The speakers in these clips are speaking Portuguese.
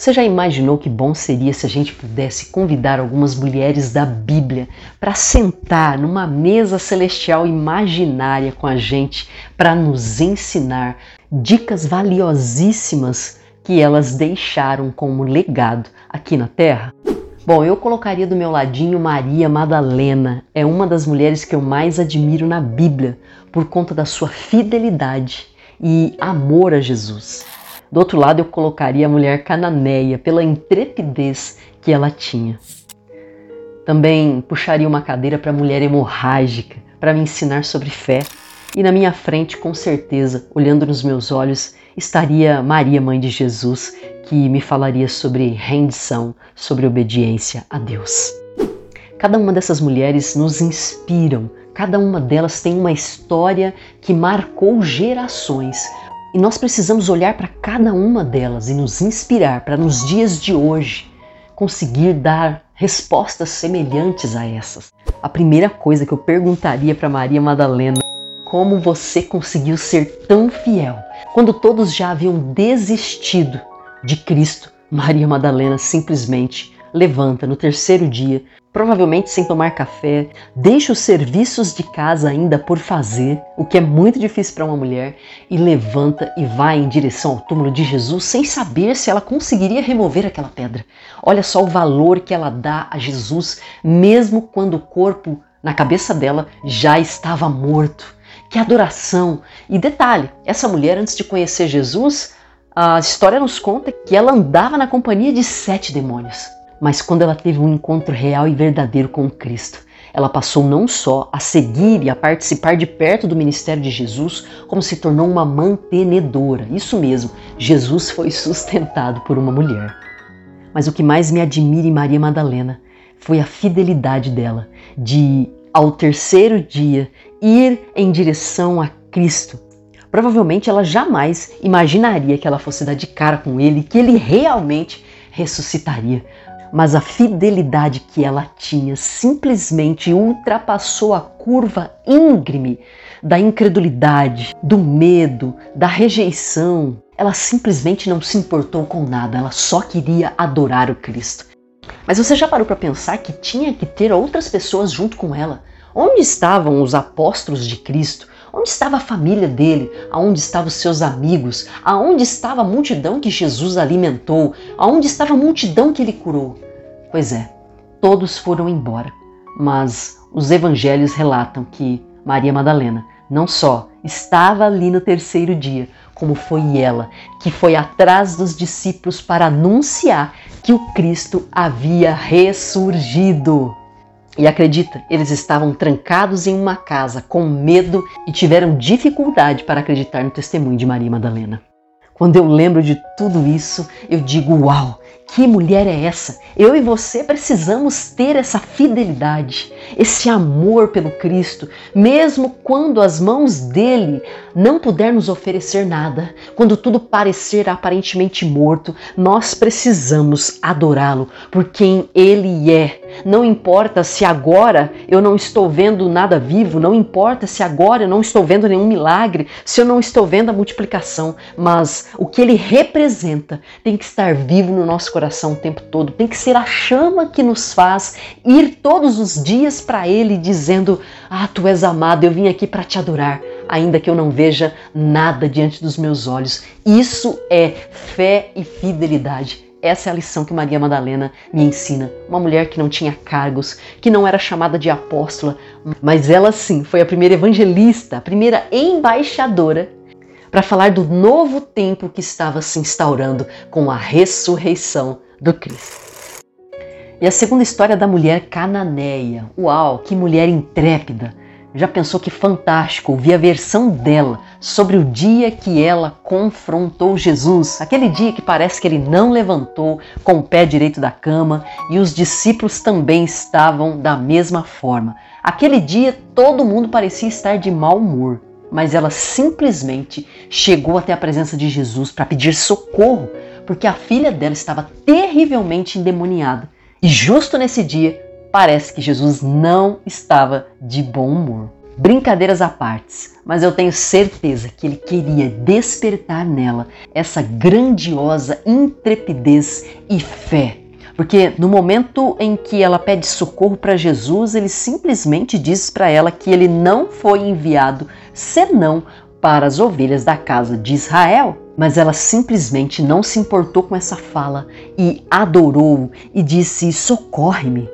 Você já imaginou que bom seria se a gente pudesse convidar algumas mulheres da Bíblia para sentar numa mesa celestial imaginária com a gente para nos ensinar dicas valiosíssimas que elas deixaram como legado aqui na Terra? Bom, eu colocaria do meu ladinho Maria Madalena. É uma das mulheres que eu mais admiro na Bíblia por conta da sua fidelidade e amor a Jesus. Do outro lado, eu colocaria a mulher cananeia pela intrepidez que ela tinha. Também puxaria uma cadeira para a mulher hemorrágica para me ensinar sobre fé. E na minha frente, com certeza, olhando nos meus olhos, estaria Maria, mãe de Jesus, que me falaria sobre rendição, sobre obediência a Deus. Cada uma dessas mulheres nos inspiram, cada uma delas tem uma história que marcou gerações, e nós precisamos olhar para cada uma delas e nos inspirar para nos dias de hoje conseguir dar respostas semelhantes a essas. A primeira coisa que eu perguntaria para Maria Madalena, como você conseguiu ser tão fiel quando todos já haviam desistido de Cristo? Maria Madalena simplesmente levanta no terceiro dia, provavelmente sem tomar café, deixa os serviços de casa ainda por fazer, o que é muito difícil para uma mulher, e levanta e vai em direção ao túmulo de Jesus sem saber se ela conseguiria remover aquela pedra. Olha só o valor que ela dá a Jesus, mesmo quando o corpo na cabeça dela já estava morto. Que adoração! E detalhe, essa mulher antes de conhecer Jesus, a história nos conta que ela andava na companhia de sete demônios. Mas quando ela teve um encontro real e verdadeiro com Cristo, ela passou não só a seguir e a participar de perto do ministério de Jesus, como se tornou uma mantenedora. Isso mesmo, Jesus foi sustentado por uma mulher. Mas o que mais me admira em Maria Madalena foi a fidelidade dela de, ao terceiro dia, ir em direção a Cristo. Provavelmente ela jamais imaginaria que ela fosse dar de cara com ele, que ele realmente ressuscitaria mas a fidelidade que ela tinha simplesmente ultrapassou a curva íngreme da incredulidade, do medo, da rejeição. Ela simplesmente não se importou com nada, ela só queria adorar o Cristo. Mas você já parou para pensar que tinha que ter outras pessoas junto com ela? Onde estavam os apóstolos de Cristo? Onde estava a família dele? Aonde estavam os seus amigos? Aonde estava a multidão que Jesus alimentou? Aonde estava a multidão que ele curou? Pois é, todos foram embora, mas os evangelhos relatam que Maria Madalena não só estava ali no terceiro dia, como foi ela que foi atrás dos discípulos para anunciar que o Cristo havia ressurgido. E acredita, eles estavam trancados em uma casa com medo e tiveram dificuldade para acreditar no testemunho de Maria Madalena. Quando eu lembro de tudo isso, eu digo: Uau, que mulher é essa? Eu e você precisamos ter essa fidelidade, esse amor pelo Cristo, mesmo quando as mãos dele não puder nos oferecer nada, quando tudo parecer aparentemente morto, nós precisamos adorá-lo por quem ele é. Não importa se agora eu não estou vendo nada vivo, não importa se agora eu não estou vendo nenhum milagre, se eu não estou vendo a multiplicação, mas o que ele representa tem que estar vivo no nosso coração o tempo todo, tem que ser a chama que nos faz ir todos os dias para Ele dizendo: Ah, tu és amado, eu vim aqui para te adorar, ainda que eu não veja nada diante dos meus olhos. Isso é fé e fidelidade. Essa é a lição que Maria Madalena me ensina. Uma mulher que não tinha cargos, que não era chamada de apóstola, mas ela sim foi a primeira evangelista, a primeira embaixadora para falar do novo tempo que estava se instaurando com a ressurreição do Cristo. E a segunda história da mulher cananeia. Uau, que mulher intrépida! Já pensou que fantástico ouvir a versão dela sobre o dia que ela confrontou Jesus? Aquele dia que parece que ele não levantou com o pé direito da cama e os discípulos também estavam da mesma forma. Aquele dia todo mundo parecia estar de mau humor mas ela simplesmente chegou até a presença de Jesus para pedir socorro, porque a filha dela estava terrivelmente endemoniada. E justo nesse dia, parece que Jesus não estava de bom humor. Brincadeiras à parte, mas eu tenho certeza que ele queria despertar nela essa grandiosa intrepidez e fé. Porque no momento em que ela pede socorro para Jesus, ele simplesmente diz para ela que ele não foi enviado senão para as ovelhas da casa de Israel. Mas ela simplesmente não se importou com essa fala e adorou e disse: Socorre-me.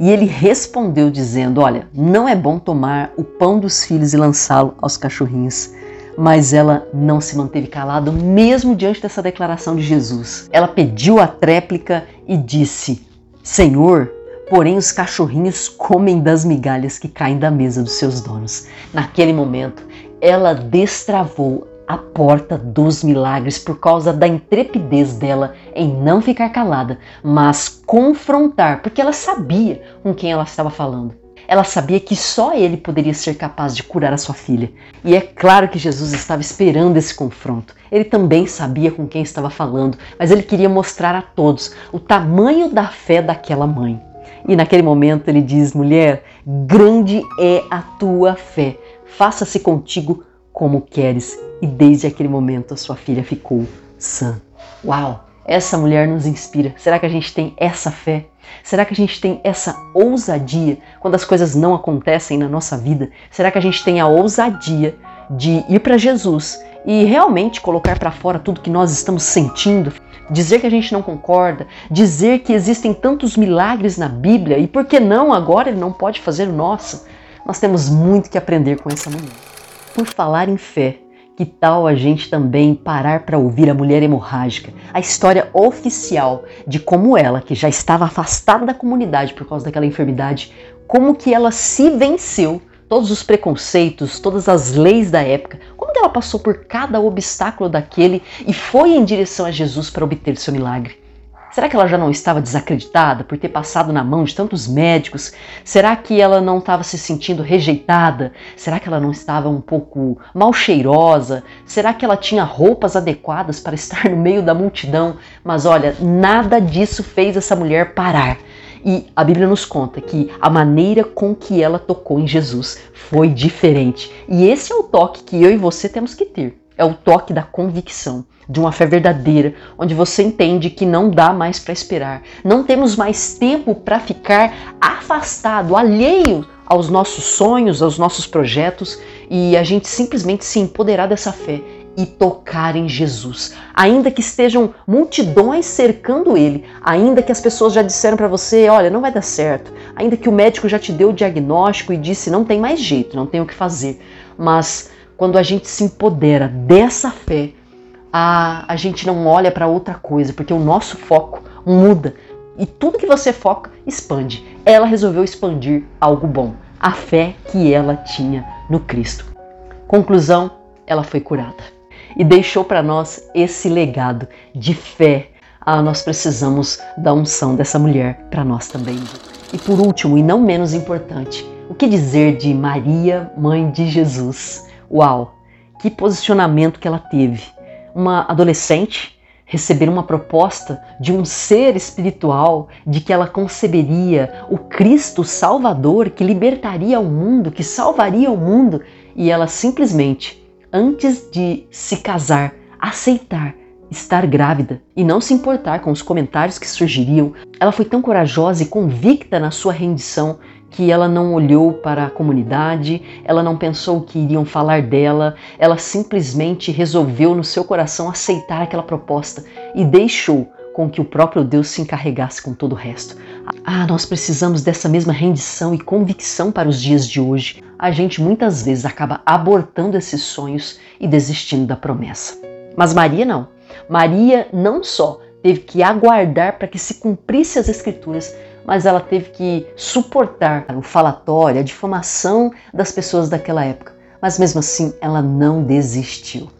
E ele respondeu dizendo: Olha, não é bom tomar o pão dos filhos e lançá-lo aos cachorrinhos. Mas ela não se manteve calada, mesmo diante dessa declaração de Jesus. Ela pediu a tréplica e disse: Senhor, porém os cachorrinhos comem das migalhas que caem da mesa dos seus donos. Naquele momento, ela destravou a porta dos milagres por causa da intrepidez dela em não ficar calada, mas confrontar, porque ela sabia com quem ela estava falando. Ela sabia que só ele poderia ser capaz de curar a sua filha. E é claro que Jesus estava esperando esse confronto. Ele também sabia com quem estava falando, mas ele queria mostrar a todos o tamanho da fé daquela mãe. E naquele momento ele diz: Mulher, grande é a tua fé faça-se contigo como queres. E desde aquele momento a sua filha ficou sã. Uau! Essa mulher nos inspira. Será que a gente tem essa fé? Será que a gente tem essa ousadia quando as coisas não acontecem na nossa vida? Será que a gente tem a ousadia de ir para Jesus e realmente colocar para fora tudo que nós estamos sentindo? Dizer que a gente não concorda, dizer que existem tantos milagres na Bíblia e por que não agora ele não pode fazer o nosso? Nós temos muito que aprender com essa mulher. Por falar em fé, que tal a gente também parar para ouvir a mulher hemorrágica, a história oficial de como ela, que já estava afastada da comunidade por causa daquela enfermidade, como que ela se venceu todos os preconceitos, todas as leis da época, como que ela passou por cada obstáculo daquele e foi em direção a Jesus para obter seu milagre. Será que ela já não estava desacreditada por ter passado na mão de tantos médicos? Será que ela não estava se sentindo rejeitada? Será que ela não estava um pouco mal cheirosa? Será que ela tinha roupas adequadas para estar no meio da multidão? Mas olha, nada disso fez essa mulher parar. E a Bíblia nos conta que a maneira com que ela tocou em Jesus foi diferente. E esse é o toque que eu e você temos que ter. É o toque da convicção de uma fé verdadeira, onde você entende que não dá mais para esperar. Não temos mais tempo para ficar afastado, alheio aos nossos sonhos, aos nossos projetos e a gente simplesmente se empoderar dessa fé e tocar em Jesus. Ainda que estejam multidões cercando ele, ainda que as pessoas já disseram para você, olha, não vai dar certo, ainda que o médico já te deu o diagnóstico e disse não tem mais jeito, não tem o que fazer. Mas quando a gente se empodera dessa fé, a, a gente não olha para outra coisa, porque o nosso foco muda. E tudo que você foca expande. Ela resolveu expandir algo bom, a fé que ela tinha no Cristo. Conclusão, ela foi curada e deixou para nós esse legado de fé. Ah, nós precisamos da unção dessa mulher para nós também. E por último, e não menos importante, o que dizer de Maria, mãe de Jesus? Uau, que posicionamento que ela teve. Uma adolescente receber uma proposta de um ser espiritual, de que ela conceberia o Cristo Salvador que libertaria o mundo, que salvaria o mundo, e ela simplesmente, antes de se casar, aceitar estar grávida e não se importar com os comentários que surgiriam, ela foi tão corajosa e convicta na sua rendição que ela não olhou para a comunidade, ela não pensou que iriam falar dela, ela simplesmente resolveu no seu coração aceitar aquela proposta e deixou com que o próprio Deus se encarregasse com todo o resto. Ah, nós precisamos dessa mesma rendição e convicção para os dias de hoje. A gente muitas vezes acaba abortando esses sonhos e desistindo da promessa. Mas Maria não. Maria não só teve que aguardar para que se cumprisse as escrituras, mas ela teve que suportar o falatório, a difamação das pessoas daquela época. Mas mesmo assim, ela não desistiu.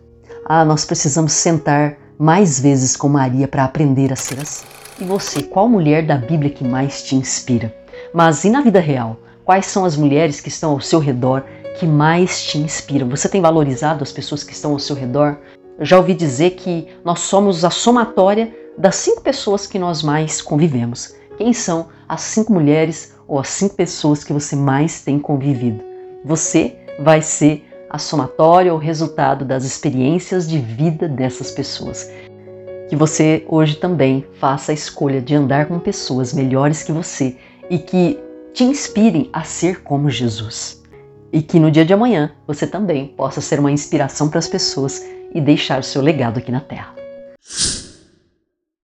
Ah, nós precisamos sentar mais vezes com Maria para aprender a ser assim. E você, qual mulher da Bíblia que mais te inspira? Mas e na vida real? Quais são as mulheres que estão ao seu redor que mais te inspiram? Você tem valorizado as pessoas que estão ao seu redor? Eu já ouvi dizer que nós somos a somatória das cinco pessoas que nós mais convivemos. Quem são as cinco mulheres ou as cinco pessoas que você mais tem convivido? Você vai ser a somatória ou resultado das experiências de vida dessas pessoas. Que você hoje também faça a escolha de andar com pessoas melhores que você e que te inspirem a ser como Jesus. E que no dia de amanhã você também possa ser uma inspiração para as pessoas e deixar o seu legado aqui na Terra.